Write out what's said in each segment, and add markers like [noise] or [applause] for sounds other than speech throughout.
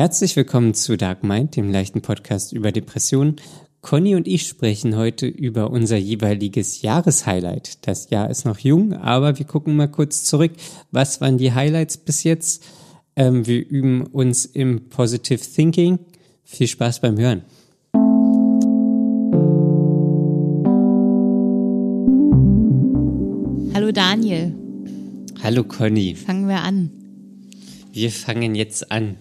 Herzlich willkommen zu Dark Mind, dem leichten Podcast über Depressionen. Conny und ich sprechen heute über unser jeweiliges Jahreshighlight. Das Jahr ist noch jung, aber wir gucken mal kurz zurück. Was waren die Highlights bis jetzt? Ähm, wir üben uns im Positive Thinking. Viel Spaß beim Hören. Hallo Daniel. Hallo Conny. Fangen wir an. Wir fangen jetzt an.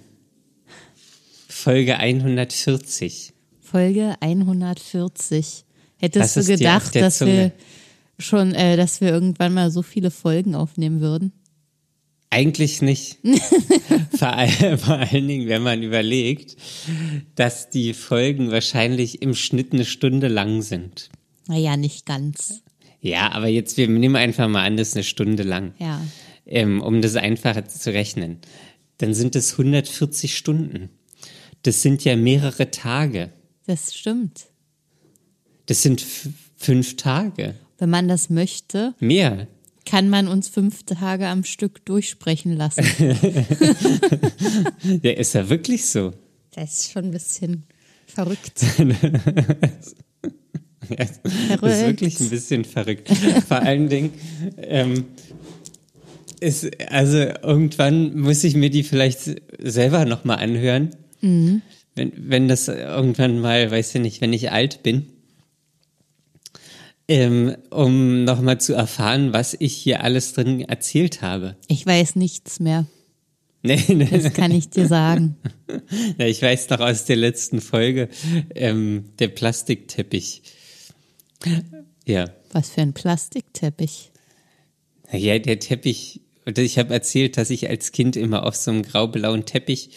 Folge 140. Folge 140. Hättest Das du gedacht, dass Zunge. wir schon, äh, dass wir irgendwann mal so viele Folgen aufnehmen würden? Eigentlich nicht. [laughs] vor, all, vor allen Dingen, wenn man überlegt, dass die Folgen wahrscheinlich im Schnitt eine Stunde lang sind. Naja, nicht ganz. Ja, aber jetzt, wir nehmen einfach mal an, das ist eine Stunde lang. Ja. Ähm, um das einfacher zu rechnen. Dann sind es 140 Stunden. Das sind ja mehrere Tage. Das stimmt. Das sind fünf Tage. Wenn man das möchte, Mehr. kann man uns fünf Tage am Stück durchsprechen lassen. [laughs] [laughs] Ja, ist ja wirklich so. Das ist schon ein bisschen verrückt. [laughs] Ja, Das ist Verrückt. wirklich ein bisschen verrückt. Vor allen Dingen, ähm, ist, also irgendwann muss ich mir die vielleicht selber nochmal anhören. Mhm. Wenn, wenn das irgendwann mal, weiß ich nicht, wenn ich alt bin. Ähm, um nochmal zu erfahren, was ich hier alles drin erzählt habe. Ich weiß nichts mehr. Nee, nee. Das kann ich dir sagen. [laughs] Ja, ich weiß noch aus der letzten Folge, ähm, der Plastikteppich. Ja. Was für ein Plastikteppich. Ja, der Teppich. Ich habe erzählt, dass ich als Kind immer auf so einem graublauen Teppich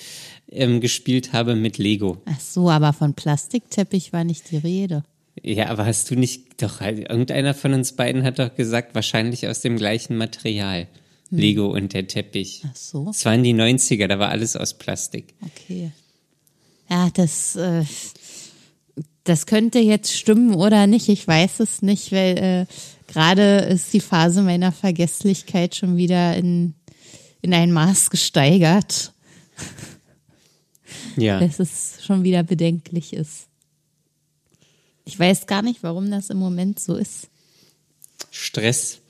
ähm, gespielt habe mit Lego. Ach so, aber von Plastikteppich war nicht die Rede. Ja, aber hast du nicht, doch, irgendeiner von uns beiden hat doch gesagt, wahrscheinlich aus dem gleichen Material. Lego und der Teppich. Ach so. Es waren die 90er, da war alles aus Plastik. Okay. Ja, das, äh, das könnte jetzt stimmen oder nicht. Ich weiß es nicht, weil äh, gerade ist die Phase meiner Vergesslichkeit schon wieder in, in ein Maß gesteigert, Ja. dass es schon wieder bedenklich ist. Ich weiß gar nicht, warum das im Moment so ist. Stress.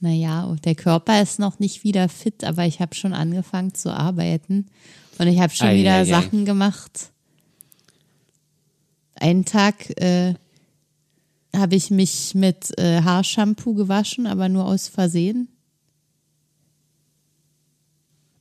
Naja, der Körper ist noch nicht wieder fit, aber ich habe schon angefangen zu arbeiten und ich habe schon Ei, wieder ei, ei. Sachen gemacht. Einen Tag äh, habe ich mich mit äh, Haarshampoo gewaschen, aber nur aus Versehen.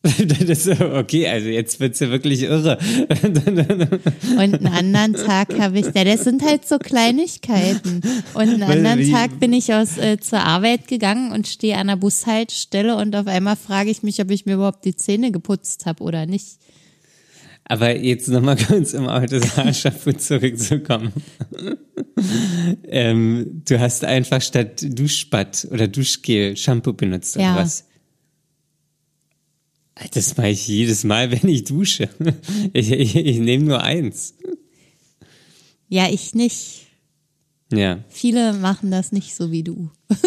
[laughs] das, okay, also jetzt wird's ja wirklich irre. [laughs] Und einen anderen Tag habe ich, ja, das sind halt so Kleinigkeiten. Und einen anderen Tag bin ich aus äh, zur Arbeit gegangen und stehe an der Bushaltestelle und auf einmal frage ich mich, ob ich mir überhaupt die Zähne geputzt habe oder nicht. Aber jetzt nochmal [laughs] kurz, um auf das Haarshampoo zurückzukommen. ähm, du hast einfach statt Duschbad oder Duschgel Shampoo benutzt oder Ja. was? Das mache ich jedes Mal, [laughs] wenn ich dusche. Ich, ich, ich nehme nur eins. Ja, ich nicht. Ja. Viele machen das nicht so wie du. [laughs]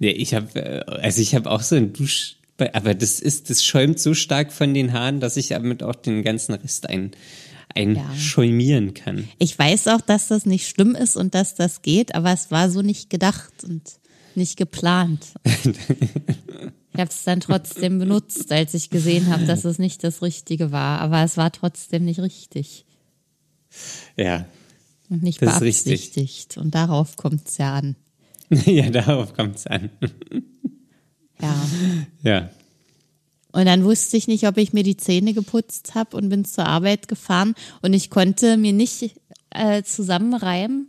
ja ich habe, also ich habe auch so ein Dusch, aber das ist, das schäumt so stark von den Haaren, dass ich damit auch den ganzen Rest ein, einschäumieren kann. Ich weiß auch, dass das nicht schlimm ist und dass das geht, aber es war so nicht gedacht und nicht geplant. [laughs] Ich habe es dann trotzdem benutzt, als ich gesehen habe, dass es nicht das Richtige war. Aber es war trotzdem nicht richtig Ja. und nicht Das ist richtig. beabsichtigt. Und darauf kommt es ja an. [laughs] ja, darauf kommt's an. [laughs] Ja. Ja. Und dann wusste ich nicht, ob ich mir die Zähne geputzt habe und bin zur Arbeit gefahren. Und ich konnte mir nicht äh, zusammenreimen,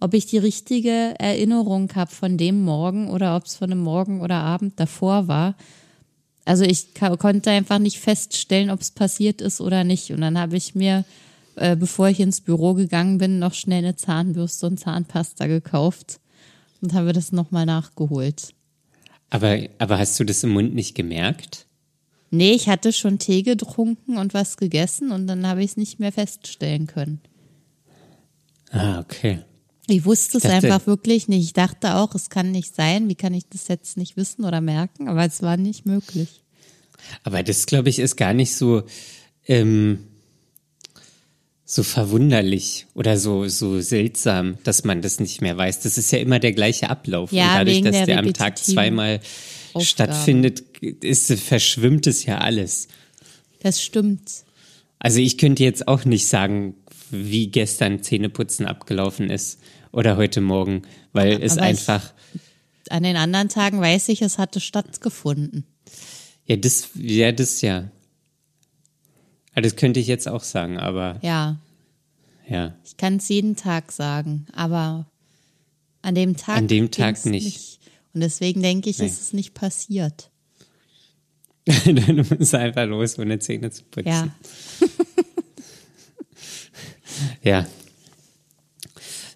ob ich die richtige Erinnerung habe von dem Morgen oder ob es von dem Morgen oder Abend davor war. Also ich konnte einfach nicht feststellen, ob es passiert ist oder nicht. Und dann habe ich mir, äh, bevor ich ins Büro gegangen bin, noch schnell eine Zahnbürste und Zahnpasta gekauft und habe das nochmal nachgeholt. Aber, aber hast du das im Mund nicht gemerkt? Nee, ich hatte schon Tee getrunken und was gegessen und dann habe ich es nicht mehr feststellen können. Ah, okay. Ich wusste es dachte- einfach wirklich nicht. Ich dachte auch, es kann nicht sein. Wie kann ich das jetzt nicht wissen oder merken? Aber es war nicht möglich. Aber das, glaube ich, ist gar nicht so, ähm, so verwunderlich oder so, so seltsam, dass man das nicht mehr weiß. Das ist ja immer der gleiche Ablauf. Ja, Und dadurch, dass der der am Tag zweimal Aufgaben. stattfindet, ist, verschwimmt es ja alles. Das stimmt. Also ich könnte jetzt auch nicht sagen, wie gestern Zähneputzen abgelaufen ist oder heute Morgen, weil es Aber ich- einfach, An den anderen Tagen weiß ich, es hatte stattgefunden. ja, das, ja, das ja. Ah, Das könnte ich jetzt auch sagen, aber Ja, ja. ich kann es jeden Tag sagen, aber an dem Tag, An dem Tag ging's nicht. Und deswegen denke ich, Nee. ist es nicht passiert. [laughs] Dann musst du einfach los, ohne Zähne zu putzen. Ja, [laughs] Ja.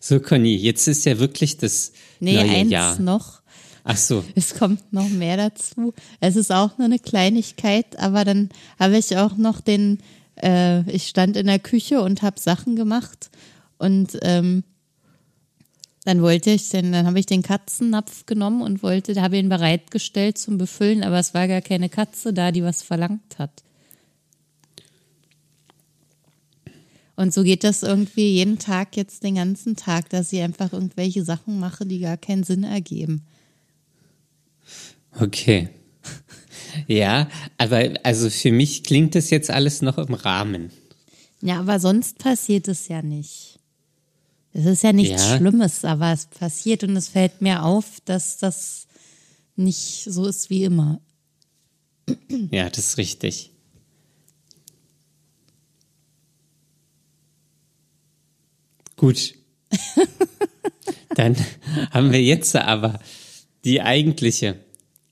So, Conny, jetzt ist ja wirklich das nee, neue eins Jahr. noch. Ach so, Es kommt noch mehr dazu. Es ist auch nur eine Kleinigkeit, aber dann habe ich auch noch den, äh, ich stand in der Küche und habe Sachen gemacht und ähm, dann wollte ich den, dann habe ich den Katzennapf genommen und wollte, da habe ihn bereitgestellt zum Befüllen, aber es war gar keine Katze da, die was verlangt hat. Und so geht das irgendwie jeden Tag jetzt den ganzen Tag, dass ich einfach irgendwelche Sachen mache, die gar keinen Sinn ergeben. okay. Ja, aber also für mich klingt das jetzt alles noch im Rahmen. Ja, aber sonst passiert es ja nicht. Es ist ja nichts Ja. Schlimmes, aber es passiert und es fällt mir auf, dass das nicht so ist wie immer. Ja, das ist richtig. Gut. Dann haben wir jetzt aber die eigentliche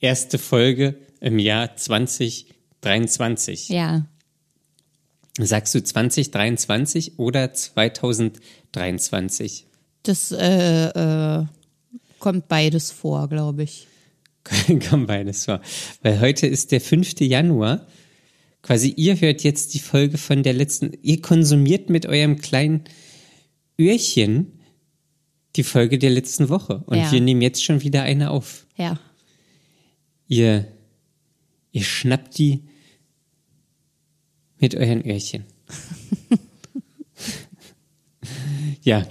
erste Folge im Jahr 2023. Ja, Sagst du 2023 oder 2023? das äh, äh, kommt beides vor, glaube ich. [laughs] Kommt beides vor. Weil heute ist der 5. Januar. Quasi, ihr hört jetzt die Folge von der letzten, ihr konsumiert mit eurem kleinen Öhrchen die Folge der letzten Woche. Und Ja. wir nehmen jetzt schon wieder eine auf. Ja, Ihr, ihr schnappt die mit euren Öhrchen. [laughs] ja.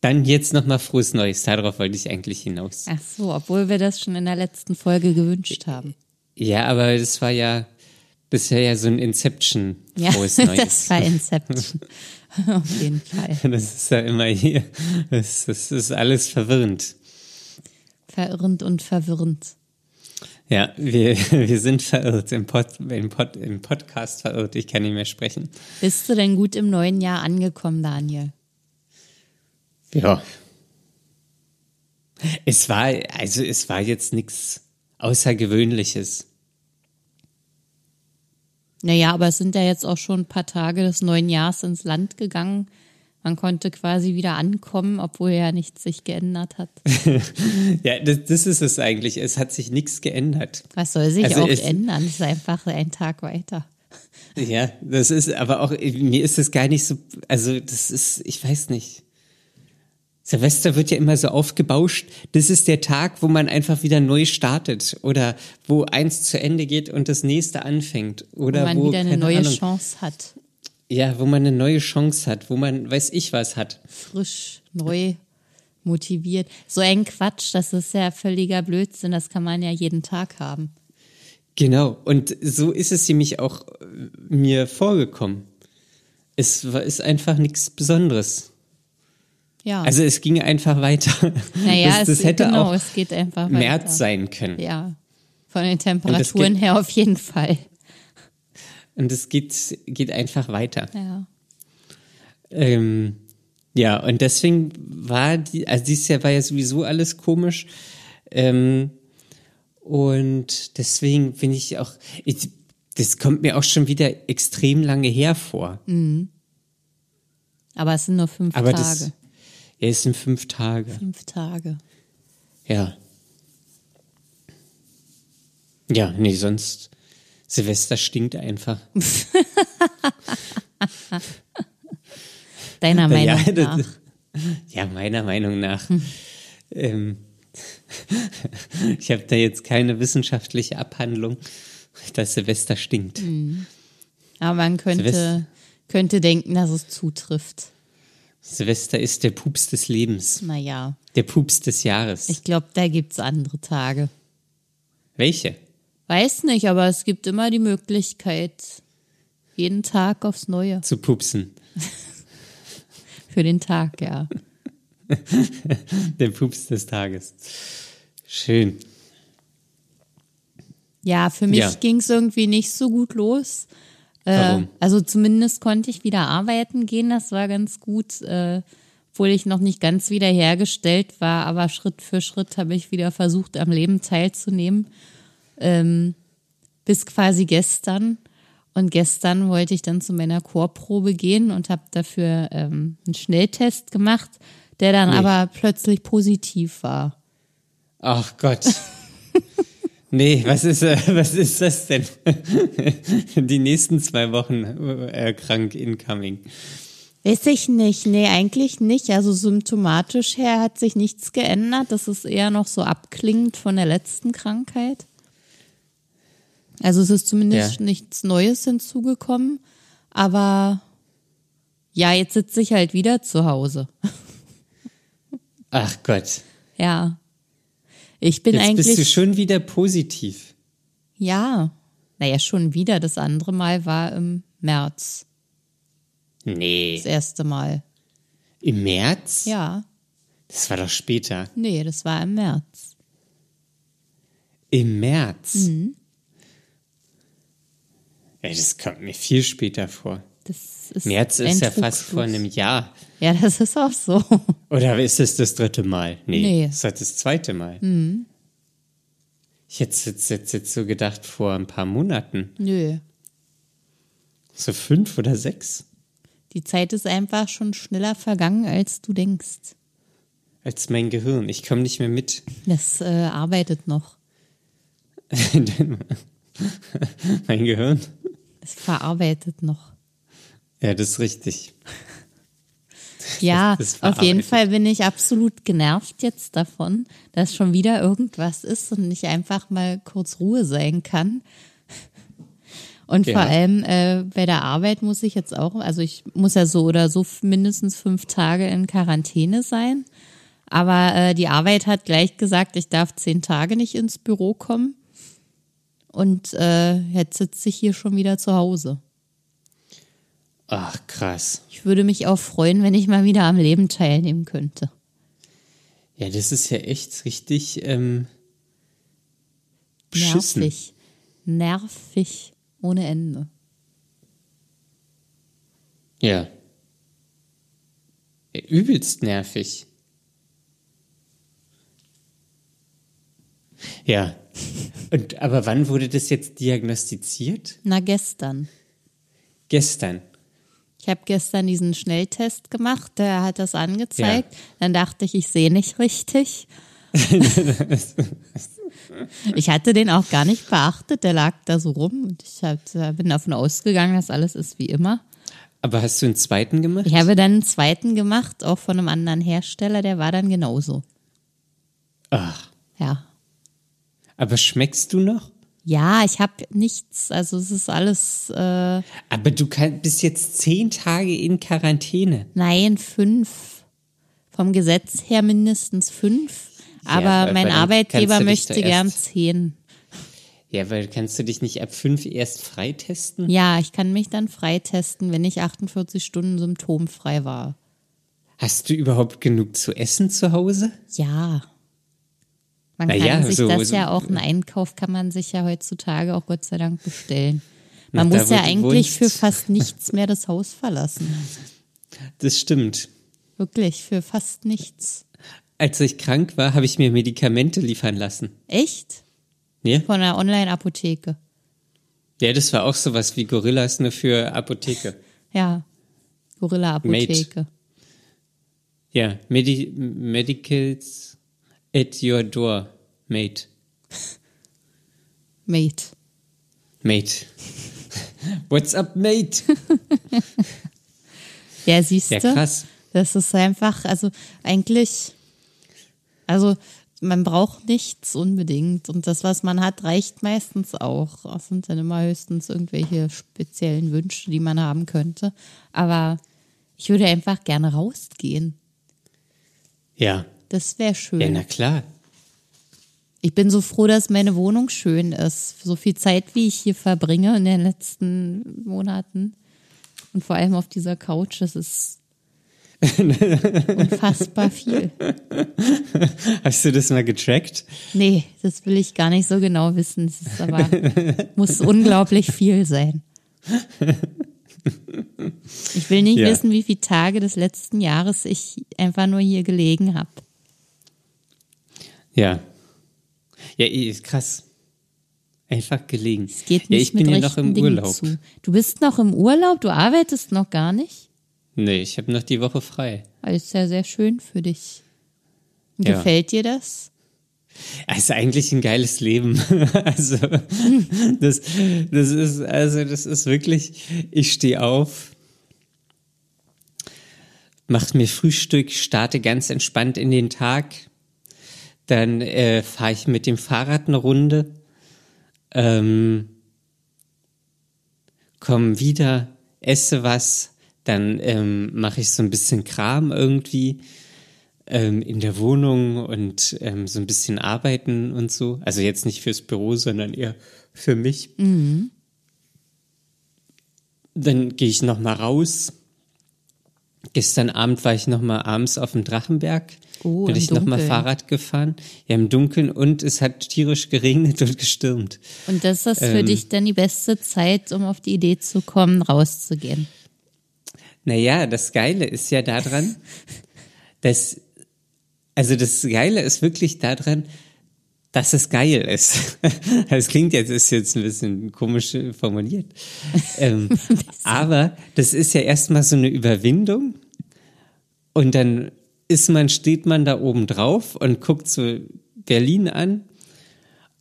Dann jetzt nochmal frohes Neues. Darauf wollte ich eigentlich hinaus. ach so, obwohl wir das schon in der letzten Folge gewünscht haben. Ja, aber das war ja, das war ja so ein Inception Ja, frohes [laughs] Neues. das war Inception. [laughs] Auf jeden Fall. [laughs] Das ist ja immer hier, das, das ist alles verwirrend. Verirrend und verwirrend. Ja, wir, [laughs] wir sind verirrt, im, Pod, im, Pod, im Podcast verirrt, ich kann nicht mehr sprechen. Bist du denn gut im neuen Jahr angekommen, Daniel? Ja. Es war, also es war jetzt nichts Außergewöhnliches. Naja, aber es sind ja jetzt auch schon ein paar Tage des neuen Jahres ins Land gegangen. Man konnte quasi wieder ankommen, obwohl ja nichts sich geändert hat. [laughs] Ja, das, das ist es eigentlich. Es hat sich nichts geändert. Was soll sich Also auch ändern? Es ist einfach ein Tag weiter. Ja, das ist aber auch, mir ist es gar nicht so, also das ist, ich weiß nicht. Silvester wird ja immer so aufgebauscht. Das ist der Tag, wo man einfach wieder neu startet oder wo eins zu Ende geht und das nächste anfängt Wo oder man wo wieder eine neue Ahnung, Chance hat. Ja, wo man eine neue Chance hat, wo man weiß ich was hat. Frisch, neu, motiviert. So ein Quatsch, das ist ja völliger Blödsinn. Das kann man ja jeden Tag haben. Genau. Und so ist es nämlich auch äh, mir vorgekommen. Es ist einfach nichts Besonderes. Ja. Also es ging einfach weiter. naja, das, es, das hätte genau, auch es geht einfach weiter. März sein können. Ja. Von den Temperaturen geht- her auf jeden Fall. Und es geht, geht einfach weiter. Ja. Ähm, ja, und deswegen war die, also dieses Jahr war ja sowieso alles komisch. Ähm, und deswegen bin ich auch, ich, das kommt mir auch schon wieder extrem lange her vor. Aber es sind nur fünf Aber Tage. das, ja, es sind fünf Tage. Fünf Tage. Ja. Ja, nee, sonst Silvester stinkt einfach. [laughs] Deiner Meinung ja, nach. ja, meiner Meinung nach. Ähm, [laughs] ich habe da jetzt keine wissenschaftliche Abhandlung, dass Silvester stinkt. Aber man könnte, Silvester. könnte denken, dass es zutrifft. Silvester ist der Pups des Lebens, Naja, der Pups des Jahres. ich glaube, da gibt's andere Tage. Welche? Weiß nicht, aber es gibt immer die Möglichkeit, jeden Tag aufs Neue. Zu pupsen. [laughs] Für den Tag, ja. [laughs] Der Pups des Tages. Schön. Ja, für mich Ja. ging's irgendwie nicht so gut los. Äh, also zumindest konnte ich wieder arbeiten gehen, das war ganz gut, äh, obwohl ich noch nicht ganz wiederhergestellt war, aber Schritt für Schritt habe ich wieder versucht, am Leben teilzunehmen. Ähm, bis quasi gestern. Und gestern wollte ich dann zu meiner Chorprobe gehen und habe dafür ähm, einen Schnelltest gemacht, der dann Nee. aber plötzlich positiv war. Ach Gott. Nee, was ist, äh, [laughs] was ist das denn? [laughs] Die nächsten zwei Wochen äh, krank incoming. Weiß ich nicht. Nee, eigentlich nicht. Also symptomatisch her hat sich nichts geändert. Das ist eher noch so abklingend von der letzten Krankheit. Also es ist zumindest Ja. nichts Neues hinzugekommen. Aber ja, jetzt sitze ich halt wieder zu Hause. [laughs] Ach Gott. Ja. Ich bin Jetzt eigentlich. bist du schon wieder positiv. Ja. Naja, schon wieder. Das andere Mal war im März. Nee. Das erste Mal. Im März? Ja. Das war doch später. Nee, das war im März. Im März? Mhm. Ja, das kommt mir viel später vor. Das ist März ist ja fast vor einem Jahr. Ja, das ist auch so. Oder ist es das dritte Mal? Nee, Nee. das ist halt das zweite Mal. Ich hätte es jetzt, jetzt, jetzt so gedacht vor ein paar Monaten. Nö. So fünf oder sechs? Die Zeit ist einfach schon schneller vergangen, als du denkst. Als mein Gehirn. Ich komme nicht mehr mit. Das äh, arbeitet noch. [laughs] mein Gehirn? Es verarbeitet noch. Ja, das ist richtig. Ja, auf jeden. Fall bin ich absolut genervt jetzt davon, dass schon wieder irgendwas ist und nicht einfach mal kurz Ruhe sein kann. Und Ja. vor allem äh, bei der Arbeit muss ich jetzt auch, also ich muss ja so oder so mindestens fünf Tage in Quarantäne sein. Aber äh, die Arbeit hat gleich gesagt, ich darf zehn Tage nicht ins Büro kommen. Und äh, jetzt sitze ich hier schon wieder zu Hause. Ach, krass. Ich würde mich auch freuen, wenn ich mal wieder am Leben teilnehmen könnte. Ja, das ist ja echt richtig ähm, beschissen. Nervig. Nervig ohne Ende. Ja. ja. Übelst nervig. Ja. Und, aber wann wurde das jetzt diagnostiziert? Na, gestern. Gestern. Ich habe gestern diesen Schnelltest gemacht, der hat das angezeigt. Dann dachte ich, ich sehe nicht richtig. [laughs] ich hatte den auch gar nicht beachtet, der lag da so rum und ich hab, bin davon ausgegangen, dass alles ist wie immer. Aber hast du einen zweiten gemacht? Ich habe dann einen zweiten gemacht, auch von einem anderen Hersteller, der war dann genauso. Ach. Ja. Aber schmeckst du noch? Ja, ich habe nichts, also es ist alles, äh, Aber du kann, bist jetzt zehn Tage in Quarantäne. Nein, fünf. Vom Gesetz her mindestens fünf. Aber aber mein Arbeitgeber möchte gern zehn. Ja, weil kannst du dich nicht ab fünf erst freitesten? Ja, ich kann mich dann freitesten, wenn ich 48 Stunden symptomfrei war. Hast du überhaupt genug zu essen zu Hause? Ja. Man Na kann ja, sich so- das so- ja auch, einen Einkauf kann man sich ja heutzutage auch Gott sei Dank bestellen. Man muss ja eigentlich für fast nichts mehr das Haus verlassen. Das stimmt. Wirklich, für fast nichts. Als ich krank war, habe ich mir Medikamente liefern lassen. Echt? Ja? Von einer Online-Apotheke. Ja, das war auch sowas wie Gorillas nur für Apotheke. Ja. Gorilla-Apotheke. Ja, Medi Medicals at your door, mate. Mate. Mate. [laughs] What's up, mate? [laughs] Ja, siehst Ja, du? krass. Das ist einfach, also eigentlich, also man braucht nichts unbedingt. Und das, was man hat, reicht meistens auch. Es sind dann immer höchstens irgendwelche speziellen Wünsche, die man haben könnte. Aber ich würde einfach gerne rausgehen. Ja. Das wäre schön. Ja, na klar. Ich bin so froh, dass meine Wohnung schön ist. So viel Zeit, wie ich hier verbringe in den letzten Monaten. Und vor allem auf dieser Couch, das ist [laughs] unfassbar viel. Hast du das mal getrackt? Nee, das will ich gar nicht so genau wissen. Es ist aber, muss unglaublich viel sein. Ich will nicht Ja. wissen, wie viele Tage des letzten Jahres ich einfach nur hier gelegen habe. Ja. Ja, ist krass. Einfach gelegen. Es geht ja, nicht ich bin mit ja noch im Dingen Urlaub. zu. Du bist noch im Urlaub, du arbeitest noch gar nicht. Nee, ich habe noch die Woche frei. Das ist ja sehr schön für dich. Ja. Gefällt dir das? Es ist eigentlich ein geiles Leben. [laughs] Also, das, das ist, also, das ist wirklich, ich stehe auf, mache mir Frühstück, starte ganz entspannt in den Tag. Dann äh, fahre ich mit dem Fahrrad eine Runde, ähm, komme wieder, esse was, dann ähm, mache ich so ein bisschen Kram irgendwie ähm, in der Wohnung und ähm, so ein bisschen arbeiten und so. Also jetzt nicht fürs Büro, sondern eher für mich. Dann gehe ich noch mal raus. Gestern Abend war ich noch mal abends auf dem Drachenberg. Oh, Bin ich noch mal Dunkeln. Fahrrad gefahren. Ja, im Dunkeln und es hat tierisch geregnet und gestürmt. Und das ist für Ähm. dich dann die beste Zeit, um auf die Idee zu kommen, rauszugehen. Naja, das Geile ist ja daran, [laughs] dass, also das Geile ist wirklich daran, dass es geil ist. [laughs] Das klingt jetzt, ist jetzt ein bisschen komisch formuliert. Ähm, [laughs] aber das ist ja erstmal so eine Überwindung. Und dann ist man, steht man da oben drauf und guckt so Berlin an.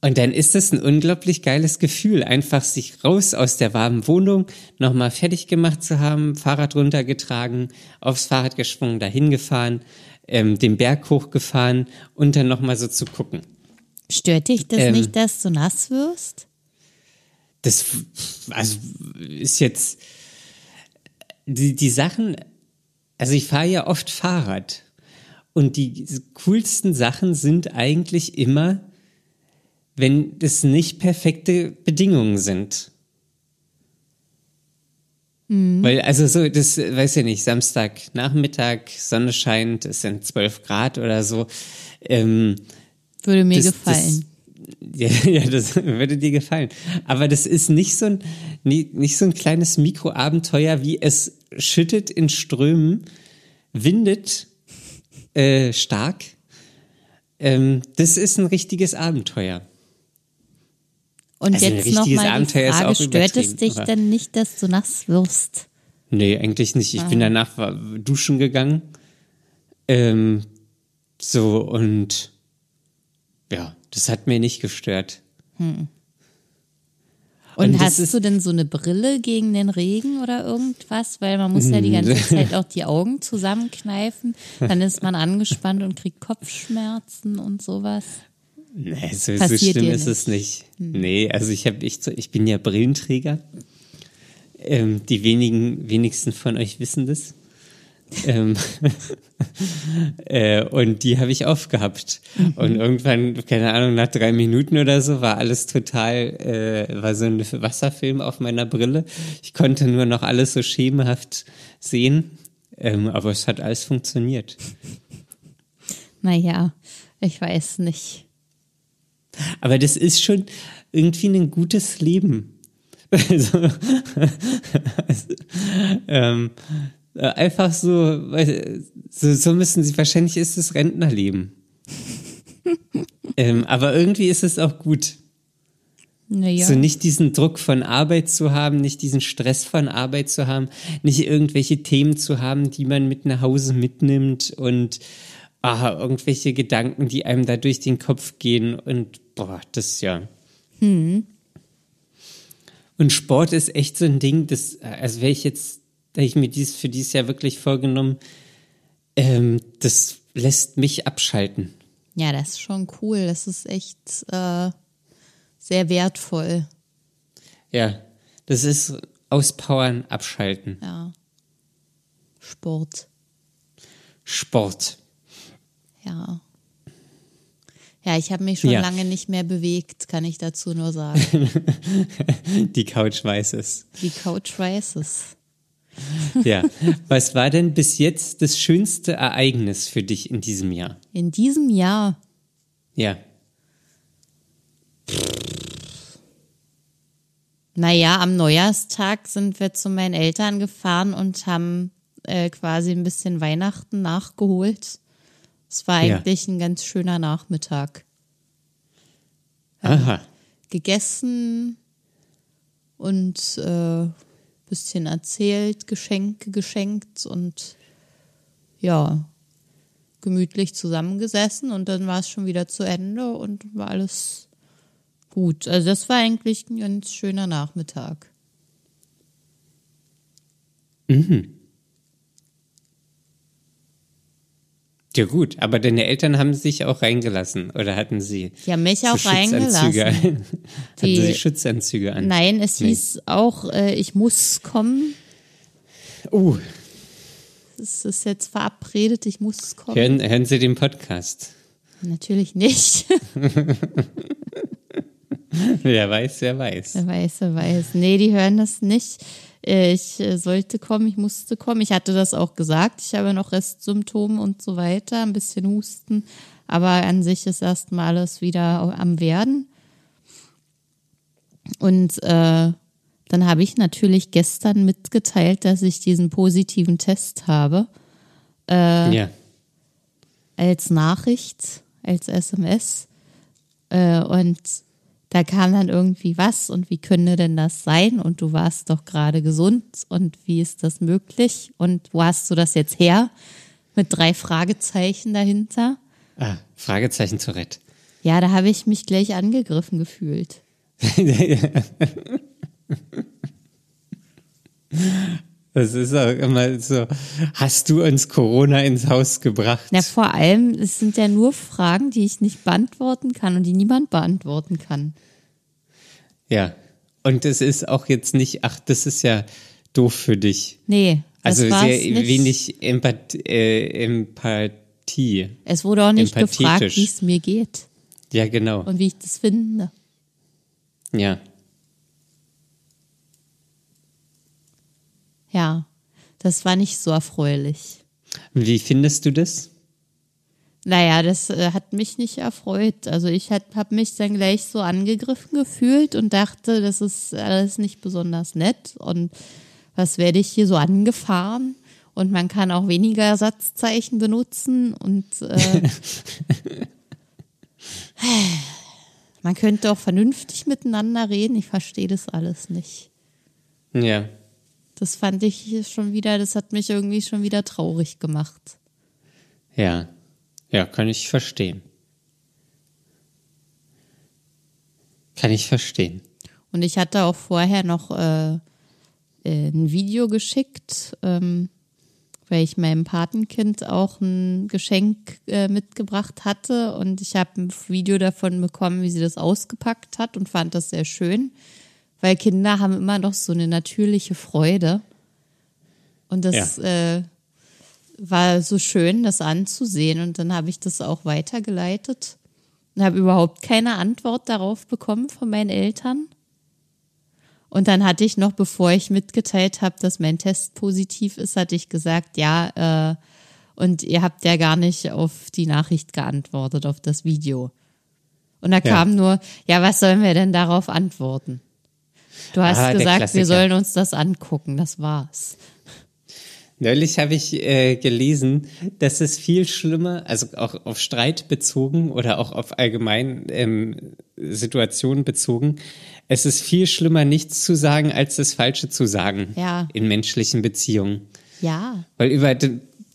Und dann ist es ein unglaublich geiles Gefühl, einfach sich raus aus der warmen Wohnung, nochmal fertig gemacht zu haben, Fahrrad runtergetragen, aufs Fahrrad geschwungen, dahin gefahren, ähm, den Berg hochgefahren und dann nochmal so zu gucken. Stört dich das Ähm. nicht, dass du nass wirst? Das also ist jetzt die, die Sachen, also ich fahre ja oft Fahrrad und die coolsten Sachen sind eigentlich immer, wenn es nicht perfekte Bedingungen sind. Weil, also so, das weiß ich nicht, Samstag, Nachmittag, Sonne scheint, es sind 12 Grad oder so. Ähm, Würde mir das- gefallen. Das, [laughs] ja, ja, das würde dir gefallen. Aber das ist nicht so ein, nicht so ein kleines Mikroabenteuer, wie es schüttet in Strömen, windet äh, stark. Ähm, das ist ein richtiges Abenteuer. Und also jetzt nochmal Abenteuer Frage, stört es dich aber- denn nicht, dass du nass wirst? Nee, eigentlich nicht. Ich bin danach duschen gegangen. Ähm, so und ja, das hat mir nicht gestört. Und, Und das hast du denn so eine Brille gegen den Regen oder irgendwas? Weil man muss ja die ganze Zeit auch die Augen [laughs] zusammenkneifen. Dann ist man angespannt und kriegt Kopfschmerzen und sowas. Nee, so, so schlimm ist es nicht. Nee, also ich habe ich, ich bin ja Brillenträger. Ähm, die wenigen, wenigsten von euch wissen das. Ähm, [laughs] äh, und die habe ich aufgehabt. Und irgendwann, keine Ahnung, nach drei Minuten oder so war alles total, äh, war so ein Wasserfilm auf meiner Brille. Ich konnte nur noch alles so schemenhaft sehen. Ähm, aber es hat alles funktioniert. Naja, ich weiß nicht. Aber das ist schon irgendwie ein gutes Leben. [laughs] Also, [laughs] ähm, äh, einfach so, weil- so, so müssen sie, wahrscheinlich ist es Rentnerleben. [laughs] ähm, aber irgendwie ist es auch gut. Naja. So nicht diesen Druck von Arbeit zu haben, nicht diesen Stress von Arbeit zu haben, nicht irgendwelche Themen zu haben, die man mit nach Hause mitnimmt und ah, irgendwelche Gedanken, die einem da durch den Kopf gehen und boah, das ja. Und Sport ist echt so ein Ding, das, also wäre ich jetzt, da ich mir dies für dieses Jahr wirklich vorgenommen, ähm, das lässt mich abschalten. Ja, das ist schon cool. Das ist echt äh, sehr wertvoll. Ja, das ist auspowern, abschalten. Ja. Sport. Sport. Ja. Ja, ich habe mich schon Ja. lange nicht mehr bewegt, kann ich dazu nur sagen. [laughs] Die Couch weiß es. Die Couch rises. [laughs] Ja. Was war denn bis jetzt das schönste Ereignis für dich in diesem Jahr? In diesem Jahr, Ja. naja, am Neujahrstag sind wir zu meinen Eltern gefahren und haben äh, quasi ein bisschen Weihnachten nachgeholt. Es war Ja. eigentlich ein ganz schöner Nachmittag. Aha. Gegessen und äh, bisschen erzählt, Geschenke geschenkt und ja, gemütlich zusammengesessen und dann war es schon wieder zu Ende und war alles gut. Also das war eigentlich ein ganz schöner Nachmittag. Ja gut, aber deine Eltern haben sich auch reingelassen oder hatten sie haben mich auch reingelassen. [laughs] hatten Die- sie Schutzanzüge an? Nein, es Nee. hieß auch, äh, ich muss kommen. Uh, Es ist jetzt verabredet, ich muss kommen. hören, hören Sie den Podcast. Natürlich nicht. [laughs] Wer weiß, wer weiß. Wer weiß, wer weiß. Nee, die hören das nicht. Äh, Ich äh, sollte kommen, ich musste kommen. Ich hatte das auch gesagt. Ich habe noch Restsymptome und so weiter, ein bisschen Husten. Aber an sich ist erstmal alles wieder am Werden. Und äh, dann habe ich natürlich gestern mitgeteilt, dass ich diesen positiven Test habe ja. als Nachricht, als SMS. Äh, und da kam dann irgendwie was und wie könnte denn das sein? Und du warst doch gerade gesund und wie ist das möglich? Und wo hast du das jetzt her? Mit drei Fragezeichen dahinter. Ah, Fragezeichen Tourette. Ja, da habe ich mich gleich angegriffen gefühlt. [laughs] [laughs] Das ist auch immer so. Hast du uns Corona ins Haus gebracht? Na, vor allem, es sind ja nur Fragen, die ich nicht beantworten kann und die niemand beantworten kann. Ja. Und es ist auch jetzt nicht, ach, das ist ja doof für dich. Nee, das Also sehr nicht. wenig Empath äh, Empathie. Es wurde auch nicht gefragt, wie es mir geht Ja, genau. und wie ich das finde. Ja. Ja, das war nicht so erfreulich. Wie findest du das? Naja, das äh, hat mich nicht erfreut. Also ich habe mich dann gleich so angegriffen gefühlt und dachte, das ist alles nicht besonders nett und was werde ich hier so angefahren? Und man kann auch weniger Ersatzeichen benutzen und äh, [laughs] man könnte auch vernünftig miteinander reden. Ich verstehe das alles nicht. Ja. Das fand ich schon wieder, das hat mich irgendwie schon wieder traurig gemacht. Ja. Ja, kann ich verstehen. Kann ich verstehen. Und ich hatte auch vorher noch äh, äh, ein Video geschickt, ähm, weil ich meinem Patenkind auch ein Geschenk äh, mitgebracht hatte. Und ich habe ein Video davon bekommen, wie sie das ausgepackt hat und fand das sehr schön, weil Kinder haben immer noch so eine natürliche Freude. Und das äh, war so schön, das anzusehen. Und dann habe ich das auch weitergeleitet und habe überhaupt keine Antwort darauf bekommen von meinen Eltern. Und dann hatte ich noch, bevor ich mitgeteilt habe, dass mein Test positiv ist, hatte ich gesagt, ja, äh, und ihr habt ja gar nicht auf die Nachricht geantwortet, auf das Video. Und da Ja. kam nur, ja, was sollen wir denn darauf antworten? Du hast Ah, gesagt, wir sollen uns das angucken, das war's. Neulich habe ich äh, gelesen, dass es viel schlimmer, also auch auf Streit bezogen oder auch auf allgemein ähm, Situationen bezogen, es ist viel schlimmer, nichts zu sagen, als das Falsche zu sagen Ja. in menschlichen Beziehungen. Ja, Weil über,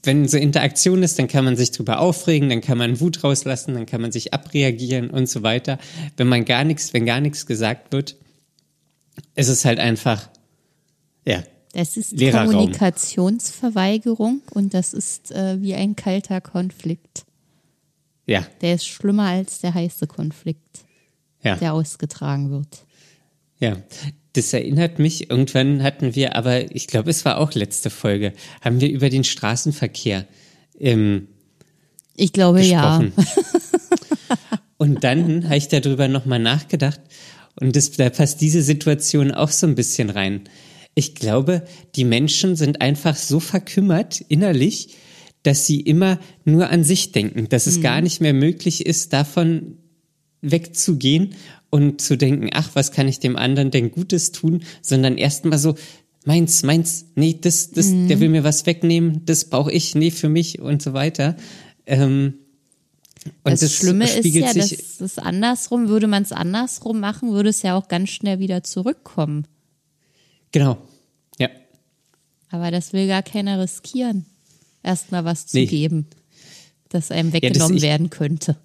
wenn so Interaktion ist, dann kann man sich drüber aufregen, dann kann man Wut rauslassen, dann kann man sich abreagieren und so weiter. Wenn man gar nichts, wenn gar nichts gesagt wird, ist es halt einfach, ja, das ist Leerer Raum. Kommunikationsverweigerung und das ist äh, wie ein kalter Konflikt. Ja, Der ist schlimmer als der heiße Konflikt, ja. der ausgetragen wird. Ja, das erinnert mich, irgendwann hatten wir, aber ich glaube, es war auch letzte Folge, haben wir über den Straßenverkehr ähm, Ich glaube ja. gesprochen. [laughs] Und dann habe ich darüber nochmal nachgedacht und das, da passt diese Situation auch so ein bisschen rein. Ich glaube, die Menschen sind einfach so verkümmert innerlich, dass sie immer nur an sich denken, dass es gar nicht mehr möglich ist, davon wegzugehen und zu denken, ach, was kann ich dem anderen denn Gutes tun, sondern erstmal so, meins, meins, nee, das, das, der will mir was wegnehmen, das brauche ich, nee, für mich und so weiter. Ähm, und das, Schlimme ist ja, dass es andersrum, würde man es andersrum machen, würde es ja auch ganz schnell wieder zurückkommen. genau, ja, Aber das will gar keiner riskieren, erstmal was zu Nee. geben, das einem das weggenommen ich- werden könnte.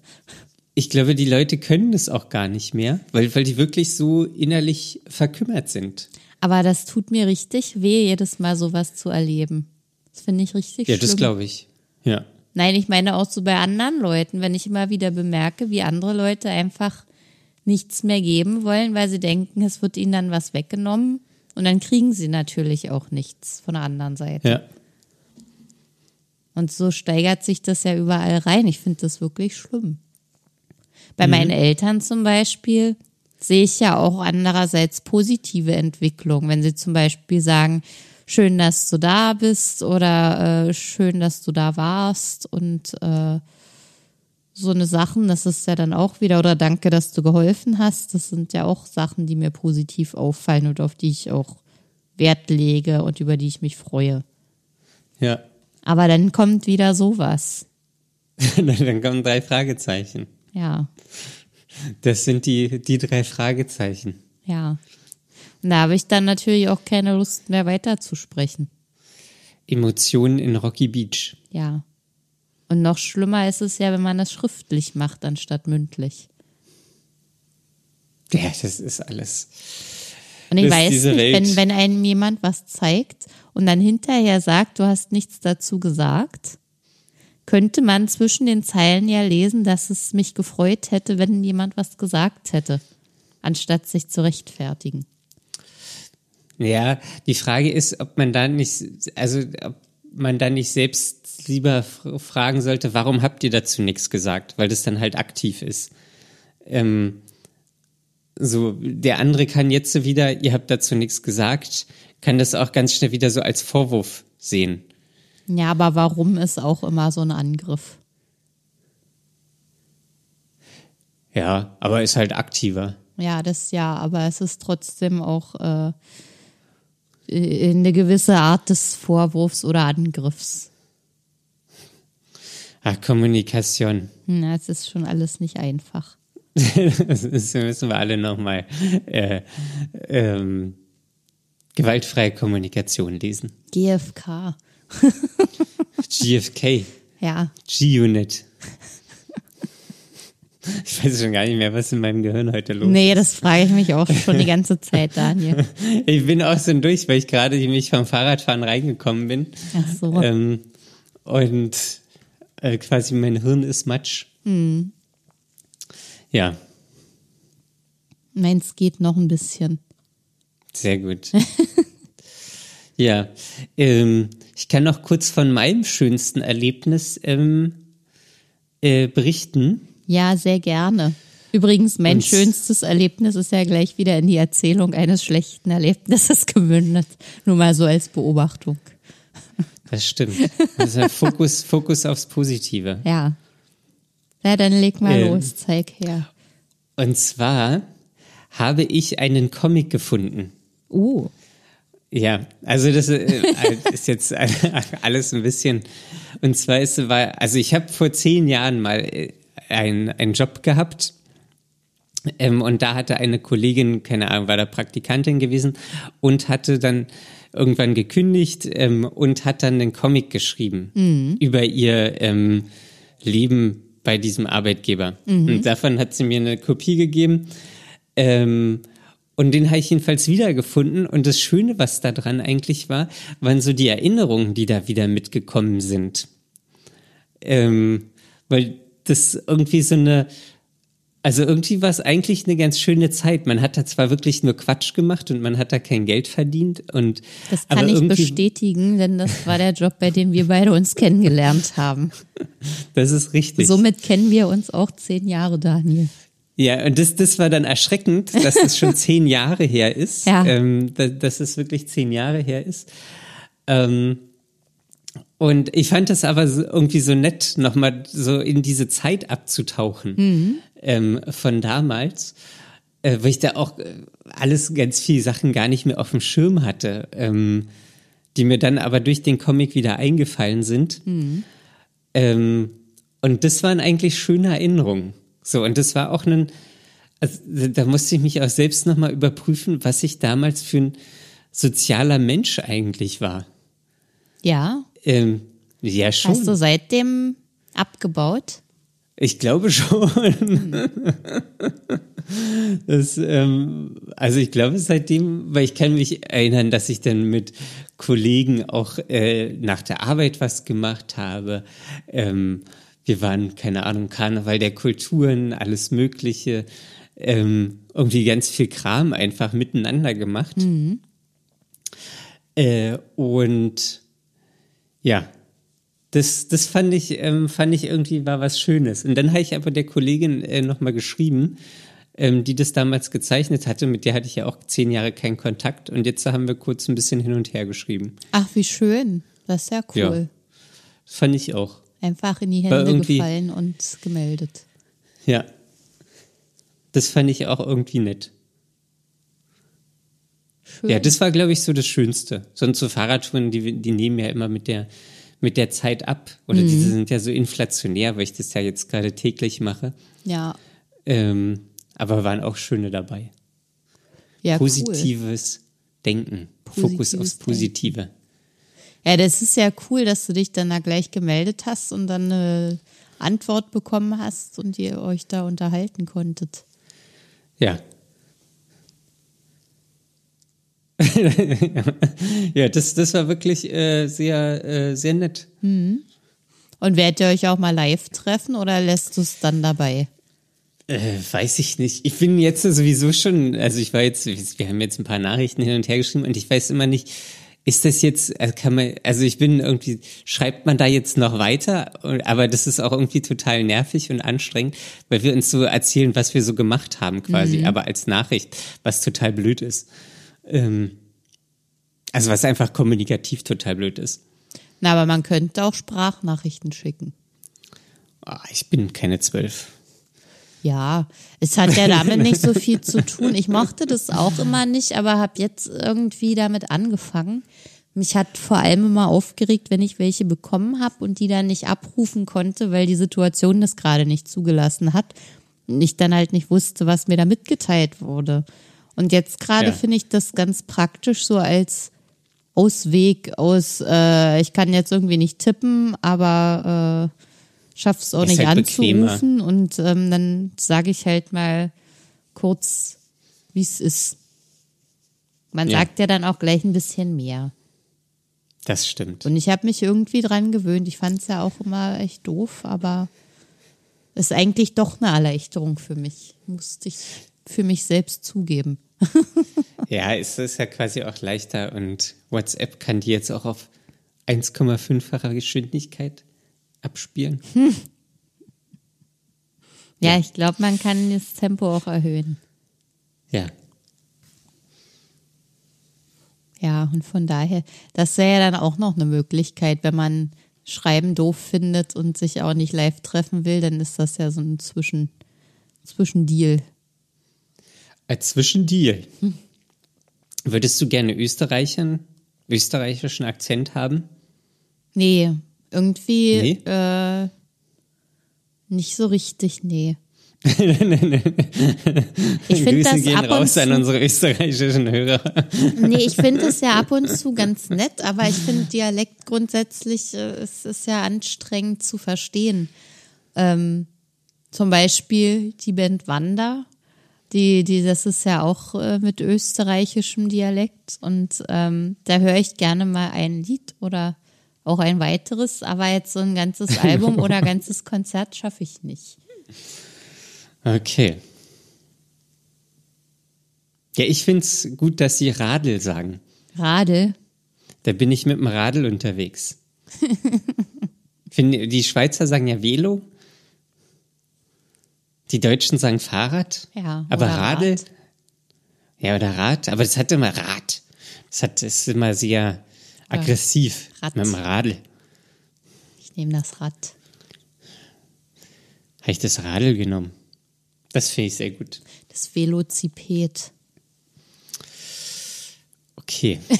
Ich glaube, die Leute können das auch gar nicht mehr, weil, weil die wirklich so innerlich verkümmert sind. Aber das tut mir richtig weh, jedes Mal sowas zu erleben. Das finde ich richtig Ja, schlimm. das glaube ich. Ja. Nein, ich meine auch so bei anderen Leuten, wenn ich immer wieder bemerke, wie andere Leute einfach nichts mehr geben wollen, weil sie denken, es wird ihnen dann was weggenommen. Und dann kriegen sie natürlich auch nichts von der anderen Seite. Ja. Und so steigert sich das ja überall rein. Ich finde das wirklich schlimm. Bei meinen Eltern zum Beispiel sehe ich ja auch andererseits positive Entwicklung, wenn sie zum Beispiel sagen, schön, dass du da bist oder äh, schön, dass du da warst und äh, so eine Sachen, das ist ja dann auch wieder, oder danke, dass du geholfen hast, das sind ja auch Sachen, die mir positiv auffallen und auf die ich auch Wert lege und über die ich mich freue. Ja. Aber dann kommt wieder sowas. [laughs] Dann kommen drei Fragezeichen. Ja, Das sind die, die drei Fragezeichen. ja. Da habe ich dann natürlich auch keine Lust mehr weiterzusprechen. Emotionen in Rocky Beach. Ja. Und noch schlimmer ist es ja, wenn man das schriftlich macht, anstatt mündlich. Ja, das ist alles. Und ich weiß nicht, Welt. wenn, wenn einem jemand was zeigt und dann hinterher sagt, du hast nichts dazu gesagt, könnte man zwischen den Zeilen ja lesen, dass es mich gefreut hätte, wenn jemand was gesagt hätte, anstatt sich zu rechtfertigen. Ja, die Frage ist, ob man da nicht, also ob man da nicht selbst lieber fr- fragen sollte, warum habt ihr dazu nichts gesagt? Weil das dann halt aktiv ist. Ähm, so, der andere kann jetzt so wieder, ihr habt dazu nichts gesagt, kann das auch ganz schnell wieder so als Vorwurf sehen. Ja, aber warum ist auch immer so ein Angriff? Ja, aber ist halt aktiver. Ja, das ja, aber es ist trotzdem auch äh, eine gewisse Art des Vorwurfs oder Angriffs. Ach, Kommunikation. Hm, Es ist schon alles nicht einfach. [laughs] Das müssen wir alle nochmal äh, ähm, gewaltfreie Kommunikation lesen. GFK. GFK, [laughs] Ja, G-Unit. [laughs] Ich weiß schon gar nicht mehr, was in meinem Gehirn heute los ist. nee, das frage ich mich auch schon die ganze [laughs] Zeit, Daniel. Ich bin auch so durch, weil ich gerade nämlich vom Fahrradfahren reingekommen bin. Ach so. Ähm, und äh, quasi mein Hirn ist Matsch. Hm. Ja, Meins geht noch ein bisschen. sehr gut. [laughs] ja, ähm, ich kann noch kurz von meinem schönsten Erlebnis ähm, äh, berichten. Ja, sehr gerne. Übrigens, mein Und- schönstes Erlebnis ist ja gleich wieder in die Erzählung eines schlechten Erlebnisses [laughs] gemündet. Nur mal so als Beobachtung. Das stimmt. Also Fokus, Fokus aufs Positive. Ja. Ja, dann leg mal Ähm. los, zeig her. Und zwar habe ich einen Comic gefunden. Uh, Ja, also das äh, ist jetzt [laughs] alles ein bisschen. Und zwar ist war, also ich habe vor zehn Jahren mal äh, einen, Job gehabt. Ähm, und da hatte eine Kollegin, keine Ahnung, war da Praktikantin gewesen und hatte dann irgendwann gekündigt ähm, und hat dann einen Comic geschrieben über ihr ähm, Leben bei diesem Arbeitgeber. Und davon hat sie mir eine Kopie gegeben. Ähm, und den habe ich jedenfalls wiedergefunden. Und das Schöne, was da dran eigentlich war, waren so die Erinnerungen, die da wieder mitgekommen sind. Ähm, weil das irgendwie so eine, also irgendwie war es eigentlich eine ganz schöne Zeit. Man hat da zwar wirklich nur Quatsch gemacht und man hat da kein Geld verdient und das kann ich bestätigen, denn das war der Job, bei dem wir beide uns kennengelernt haben. [laughs] Das ist richtig. Somit kennen wir uns auch zehn Jahre, Daniel. Ja, und das, das war dann erschreckend, dass es schon zehn Jahre her ist. [laughs] Ja. Ähm, dass es wirklich zehn Jahre her ist. Ähm, und ich fand es aber irgendwie so nett, nochmal so in diese Zeit abzutauchen mhm. ähm, von damals, äh, weil ich da auch äh, alles ganz viele Sachen gar nicht mehr auf dem Schirm hatte, ähm, die mir dann aber durch den Comic wieder eingefallen sind. Mhm. Ähm, und das waren eigentlich schöne Erinnerungen. So, und das war auch ein, also, da musste ich mich auch selbst nochmal überprüfen, was ich damals für ein sozialer Mensch eigentlich war. Ja. Ähm, ja, schon. Hast du seitdem abgebaut? Ich glaube schon. das, ähm, also ich glaube seitdem, weil ich kann mich erinnern, dass ich dann mit Kollegen auch äh, nach der Arbeit was gemacht habe. Ähm, wir waren, keine Ahnung, Karneval der Kulturen, alles Mögliche. Ähm, irgendwie ganz viel Kram einfach miteinander gemacht. Mhm. Äh, und ja, das, das fand ich, ähm, fand ich irgendwie war was Schönes. Und dann habe ich aber der Kollegin äh, nochmal geschrieben, ähm, die das damals gezeichnet hatte. Mit der hatte ich ja auch zehn Jahre keinen Kontakt. Und jetzt haben wir kurz ein bisschen hin und her geschrieben. Ach, wie schön. Das ist ja cool. Ja, fand ich auch. Einfach in die Hände gefallen und gemeldet. Ja. Das fand ich auch irgendwie nett. Schön. Ja, das war, glaube ich, so das Schönste. Sonst so Fahrradtouren, die, die nehmen ja immer mit der, mit der Zeit ab. Oder mhm. diese sind ja so inflationär, weil ich das ja jetzt gerade täglich mache. Ja. Ähm, aber waren auch schöne dabei. Ja, Positives cool. Denken. Positives Fokus aufs Positive. Denken. Ja, das ist ja cool, dass du dich dann da gleich gemeldet hast und dann eine Antwort bekommen hast und ihr euch da unterhalten konntet. Ja, [laughs] ja, das, das war wirklich äh, sehr, äh, sehr nett. Mhm. Und werdet ihr euch auch mal live treffen oder lässt du es dann dabei? Äh, weiß ich nicht. Ich bin jetzt sowieso schon, also ich war jetzt, wir haben jetzt ein paar Nachrichten hin und her geschrieben und ich weiß immer nicht, ist das jetzt, äh, kann man, also ich bin irgendwie, schreibt man da jetzt noch weiter? Aber das ist auch irgendwie total nervig und anstrengend, weil wir uns so erzählen, was wir so gemacht haben quasi, mhm. aber als Nachricht, was total blöd ist. Ähm, also was einfach kommunikativ total blöd ist. Na, aber man könnte auch Sprachnachrichten schicken. Oh, ich bin keine zwölf. Ja, es hat ja damit nicht so [laughs] viel zu tun. Ich mochte das auch immer nicht, aber habe jetzt irgendwie damit angefangen. Mich hat vor allem immer aufgeregt, wenn ich welche bekommen habe und die dann nicht abrufen konnte, weil die Situation das gerade nicht zugelassen hat und ich dann halt nicht wusste, was mir da mitgeteilt wurde. Und jetzt gerade ja. finde ich das ganz praktisch so als Ausweg aus, äh, ich kann jetzt irgendwie nicht tippen, aber äh, schaff's auch Ist nicht halt anzurufen bequemer. und ähm, dann sage ich halt mal kurz, wie es ist. Man ja. sagt ja dann auch gleich ein bisschen mehr. Das stimmt. Und ich habe mich irgendwie dran gewöhnt. Ich fand es ja auch immer echt doof, aber es ist eigentlich doch eine Erleichterung für mich. Musste ich für mich selbst zugeben. [laughs] ja, es ist ja quasi auch leichter und WhatsApp kann die jetzt auch auf 1,5-facher Geschwindigkeit abspielen. Hm. [laughs] Ja, ja, ich glaube, man kann das Tempo auch erhöhen. Ja. Ja, und von daher, das wäre ja dann auch noch eine Möglichkeit, wenn man Schreiben doof findet und sich auch nicht live treffen will, dann ist das ja so ein Zwischen, Zwischendeal. Ein Zwischendeal. Hm. Würdest du gerne Österreichern, österreichischen Akzent haben? Nee, irgendwie nee? Äh, nicht so richtig, nee. [laughs] ich finde das gehen ab raus und zu, an unsere österreichischen Hörer. nee, ich finde es ja ab und zu [laughs] ganz nett, aber ich finde Dialekt grundsätzlich äh, es ist ja anstrengend zu verstehen. Ähm, zum Beispiel die Band Wanda die, die, das ist ja auch äh, mit österreichischem Dialekt und ähm, da höre ich gerne mal ein Lied oder Auch ein weiteres, aber jetzt so ein ganzes [laughs] Album oder ganzes Konzert schaffe ich nicht. Okay. Ja, ich find's gut, dass Sie Radl sagen. Radl. Da bin ich mit dem Radl unterwegs. [laughs] Find, die Schweizer sagen ja Velo. Die Deutschen sagen Fahrrad. Ja, Aber Radl. Rad. Ja, oder Rad. Aber das hat immer Rad. Das hat, ist immer sehr aggressiv. Rad. Mit dem Radl. Ich nehme das Rad. Habe ich das Radl genommen. Das finde ich sehr gut. Das Velociped. Okay. [laughs]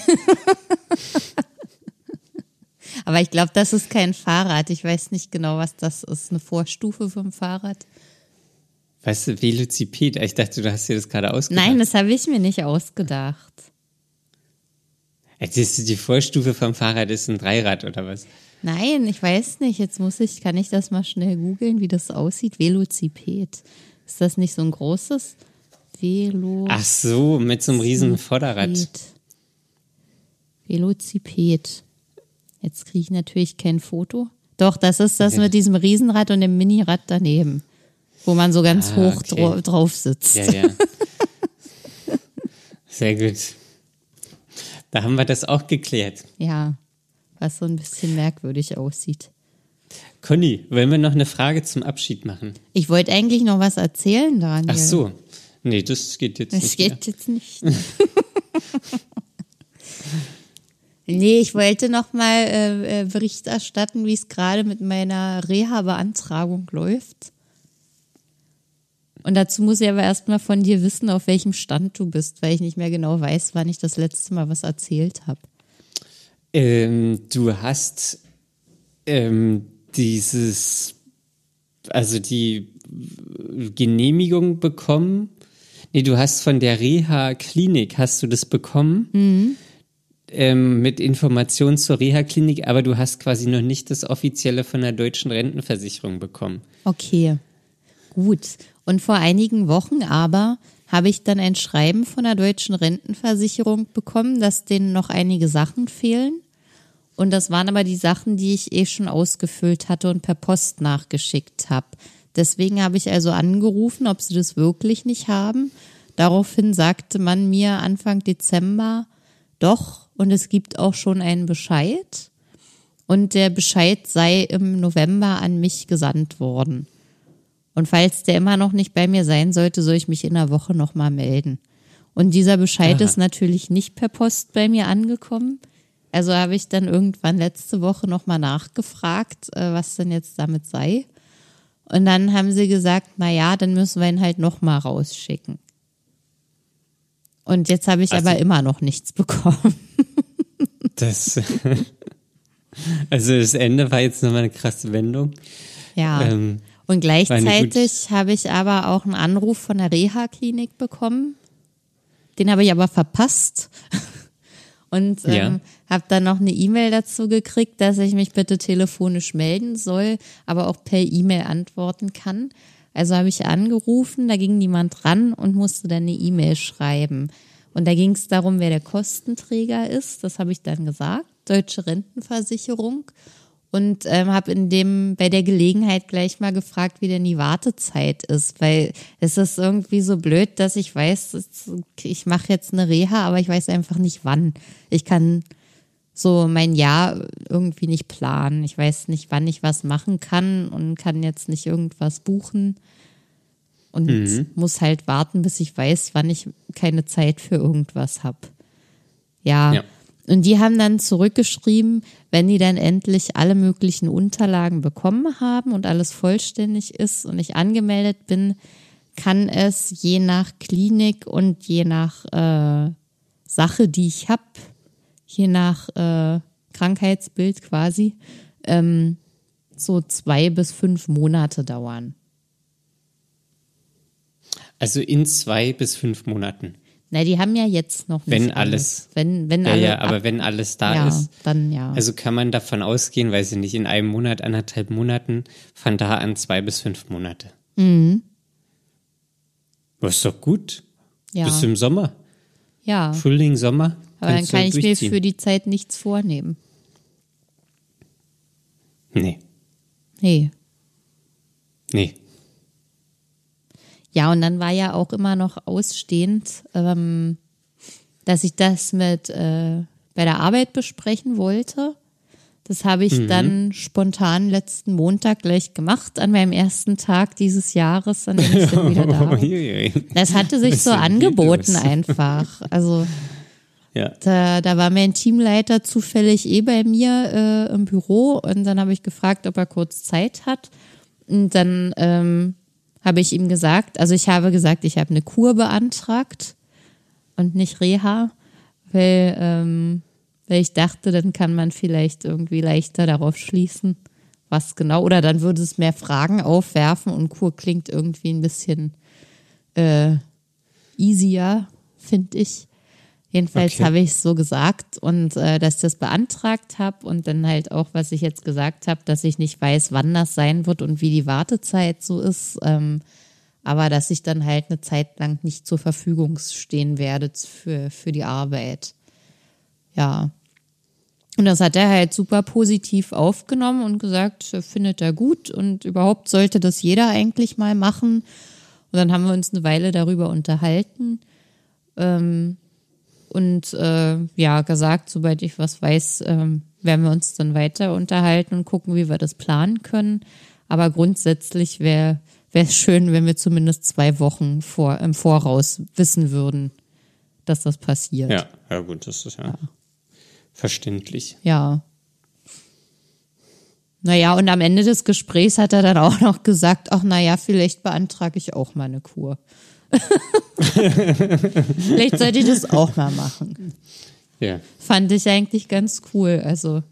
Aber ich glaube, das ist kein Fahrrad. Ich weiß nicht genau, was das ist. Eine Vorstufe vom Fahrrad. Weißt du, Velociped. Ich dachte, du hast dir das gerade ausgedacht. Nein, das habe ich mir nicht ausgedacht. Das ist die Vorstufe vom Fahrrad ist ein Dreirad oder was? Nein, ich weiß nicht. Jetzt muss ich, kann ich das mal schnell googeln, wie das aussieht? Velociped. Ist das nicht so ein großes Velo? Ach so, mit so einem riesen Vorderrad. Velociped. Jetzt kriege ich natürlich kein Foto. Doch, das ist das Okay. mit diesem Riesenrad und dem Minirad daneben. Wo man so ganz Ah, hoch okay. dra drauf sitzt. Ja, ja. [laughs] Sehr gut. Da haben wir das auch geklärt. Ja, was so ein bisschen merkwürdig aussieht. Conny, wollen wir noch eine Frage zum Abschied machen? Ich wollte eigentlich noch was erzählen, Daniel. Ach so. Nee, das geht jetzt Das nicht. geht jetzt nicht. [laughs] nee, ich wollte noch mal äh, äh, Bericht erstatten, wie es gerade mit meiner Reha-Beantragung läuft. Und dazu muss ich aber erstmal von dir wissen, auf welchem Stand du bist, weil ich nicht mehr genau weiß, wann ich das letzte Mal was erzählt habe. Ähm, du hast ähm, dieses, also die Genehmigung bekommen. Nee, du hast von der Reha-Klinik, hast du das bekommen? Ähm, mit Informationen zur Reha-Klinik, aber du hast quasi noch nicht das offizielle von der deutschen Rentenversicherung bekommen. Okay, gut. Und vor einigen Wochen aber habe ich dann ein Schreiben von der deutschen Rentenversicherung bekommen, dass denen noch einige Sachen fehlen. Und das waren aber die Sachen, die ich eh schon ausgefüllt hatte und per Post nachgeschickt habe. Deswegen habe ich also angerufen, ob sie das wirklich nicht haben. Daraufhin sagte man mir Anfang Dezember, doch, und es gibt auch schon einen Bescheid. Und der Bescheid sei im November an mich gesandt worden. Und falls der immer noch nicht bei mir sein sollte, soll ich mich in einer Woche nochmal melden. Und dieser Bescheid Aha. ist natürlich nicht per Post bei mir angekommen. Also habe ich dann irgendwann letzte Woche nochmal nachgefragt, äh, was denn jetzt damit sei. Und dann haben sie gesagt, na ja, dann müssen wir ihn halt nochmal rausschicken. Und jetzt habe ich Also- aber immer noch nichts [laughs] bekommen. Das, [laughs] also das Ende war jetzt nochmal eine krasse Wendung. Ja. Ähm, Und gleichzeitig habe ich aber auch einen Anruf von der Reha-Klinik bekommen. Den habe ich aber verpasst. [laughs] Und ähm, Ja. habe dann noch eine E-Mail dazu gekriegt, dass ich mich bitte telefonisch melden soll, aber auch per E-Mail antworten kann. Also habe ich angerufen, da ging niemand ran und musste dann eine E-Mail schreiben. Und da ging es darum, wer der Kostenträger ist. Das habe ich dann gesagt. Deutsche Rentenversicherung und ähm, habe in dem bei der Gelegenheit gleich mal gefragt, wie denn die Wartezeit ist, weil es ist irgendwie so blöd, dass ich weiß, ich mache jetzt eine Reha, aber ich weiß einfach nicht wann. Ich kann so mein Jahr irgendwie nicht planen. Ich weiß nicht, wann ich was machen kann und kann jetzt nicht irgendwas buchen und muss halt warten, bis ich weiß, wann ich keine Zeit für irgendwas habe. Ja. Ja. Und die haben dann zurückgeschrieben, wenn die dann endlich alle möglichen Unterlagen bekommen haben und alles vollständig ist und ich angemeldet bin, kann es je nach Klinik und je nach äh, Sache, die ich habe, je nach äh, Krankheitsbild quasi, ähm, so zwei bis fünf Monate dauern. Also in zwei bis fünf Monaten. Na, die haben ja jetzt noch nicht Wenn alles. alles. Wenn, wenn Ja, alle ja, aber ab- wenn alles da ja, ist. dann ja. Also kann man davon ausgehen, weiß ich nicht, in einem Monat, anderthalb Monaten, von da an zwei bis fünf Monate. Mhm. Das ist doch gut. ja. Bis im Sommer. ja. Frühling, Sommer. Aber dann kann ich mir für die Zeit nichts vornehmen. Nee. Nee. Nee. Ja, und dann war ja auch immer noch ausstehend, ähm, dass ich das mit äh, bei der Arbeit besprechen wollte. Das habe ich dann spontan letzten Montag gleich gemacht, an meinem ersten Tag dieses Jahres, an dem ich dann wieder [laughs] da war. Das hatte sich so angeboten [laughs] einfach. Also Ja. da, da war mein Teamleiter zufällig eh bei mir äh, im Büro und dann habe ich gefragt, ob er kurz Zeit hat. Und dann ähm, habe ich ihm gesagt, also ich habe gesagt, ich habe eine Kur beantragt und nicht Reha, weil, ähm, weil ich dachte, dann kann man vielleicht irgendwie leichter darauf schließen, was genau, oder dann würde es mehr Fragen aufwerfen und Kur klingt irgendwie ein bisschen äh, easier, finde ich. Jedenfalls Okay. habe ich es so gesagt und äh, dass ich das beantragt habe und dann halt auch, was ich jetzt gesagt habe, dass ich nicht weiß, wann das sein wird und wie die Wartezeit so ist, ähm, aber dass ich dann halt eine Zeit lang nicht zur Verfügung stehen werde für, für die Arbeit. Ja. Und das hat er halt super positiv aufgenommen und gesagt, er findet er gut und überhaupt sollte das jeder eigentlich mal machen. Und dann haben wir uns eine Weile darüber unterhalten ähm, und äh, ja gesagt, sobald ich was weiß, ähm, werden wir uns dann weiter unterhalten und gucken, wie wir das planen können. Aber grundsätzlich wäre wäre es schön, wenn wir zumindest zwei Wochen vor, im Voraus wissen würden, dass das passiert. Ja, ja gut, das ist ja, verständlich. Ja. Naja, und am Ende des Gesprächs hat er dann auch noch gesagt, ach naja, vielleicht beantrage ich auch mal eine Kur. [laughs] vielleicht sollte ich das auch mal machen. Ja. Fand ich eigentlich ganz cool. Also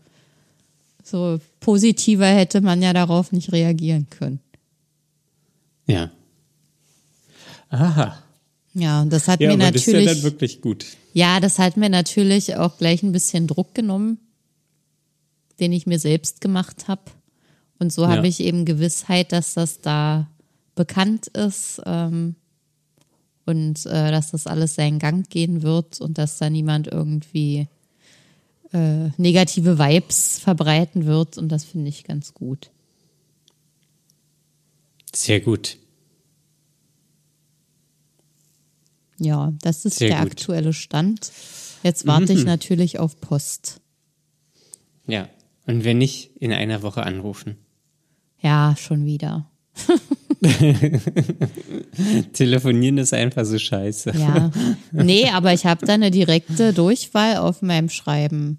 so positiver hätte man ja darauf nicht reagieren können. Ja. Aha. Ja, und das hat Ja, mir aber das ist ja dann natürlich, wirklich gut. ja, das hat mir natürlich auch gleich ein bisschen Druck genommen, den ich mir selbst gemacht habe. Und so Ja. habe ich eben Gewissheit, dass das da bekannt ist ähm, und äh, dass das alles seinen Gang gehen wird und dass da niemand irgendwie äh, negative Vibes verbreiten wird. Und das finde ich ganz gut. Sehr gut. Ja, das ist Sehr der gut. Mhm. aktuelle Stand. Jetzt warte ich natürlich auf Post. Ja. Und wenn nicht, in einer Woche anrufen. Ja, schon wieder. [laughs] Telefonieren ist einfach so scheiße. Ja. Nee, aber ich habe da eine direkte Durchwahl auf meinem Schreiben.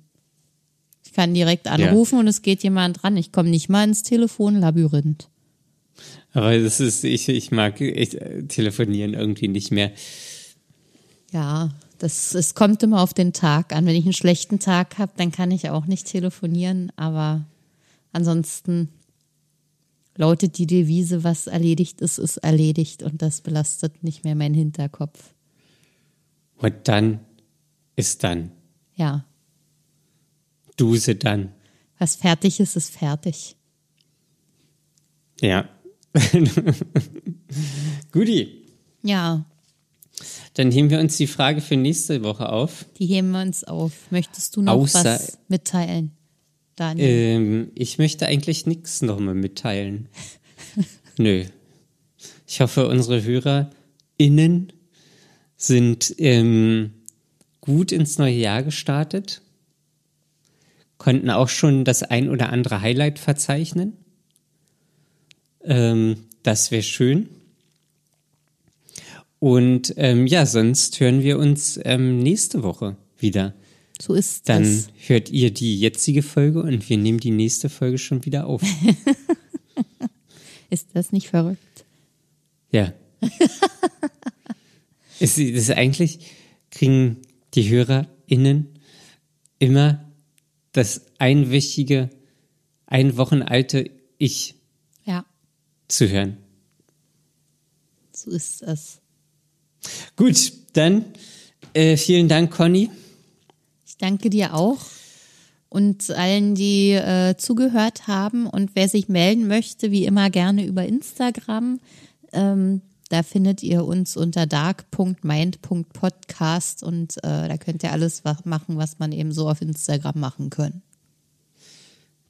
Ich kann direkt anrufen und es geht jemand dran. Ich komme nicht mal ins Telefonlabyrinth. Aber das ist, ich, ich mag echt äh, telefonieren irgendwie nicht mehr. Ja, das, es kommt immer auf den Tag an. Wenn ich einen schlechten Tag habe, dann kann ich auch nicht telefonieren. Aber ansonsten lautet die Devise, was erledigt ist, ist erledigt. Und das belastet nicht mehr meinen Hinterkopf. Und dann ist dann. Ja, Duse dann. was fertig ist, ist fertig. Ja. [laughs] Guti. Ja, Dann heben wir uns die Frage für nächste Woche auf. die heben wir uns auf. Möchtest du noch Außer- was mitteilen, Daniel? Ähm, ich möchte eigentlich nichts nochmal mitteilen. [laughs] Nö. Ich hoffe, unsere HörerInnen sind ähm, gut ins neue Jahr gestartet, konnten auch schon das ein oder andere Highlight verzeichnen. Ähm, das wäre schön. Und ähm, ja, sonst hören wir uns ähm, nächste Woche wieder. So ist Dann es. hört ihr die jetzige Folge und wir nehmen die nächste Folge schon wieder auf. [laughs] Ist das nicht verrückt? Ja. [laughs] es ist eigentlich, kriegen die HörerInnen immer das einwöchige, ein Wochen alte Ich Ja, zu hören. so ist es. Gut, dann äh, vielen Dank, Conny. Danke dir auch und allen, die äh, zugehört haben. Und wer sich melden möchte, wie immer gerne über Instagram. Ähm, da findet ihr uns unter dark.mind.podcast und äh, da könnt ihr alles machen, was man eben so auf Instagram machen kann.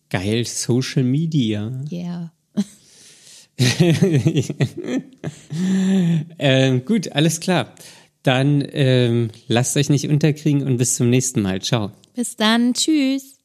Geil, Social Media. Yeah. [laughs] ähm, gut, alles klar. Dann ähm, lasst euch nicht unterkriegen und bis zum nächsten Mal. Ciao. Bis dann. Tschüss.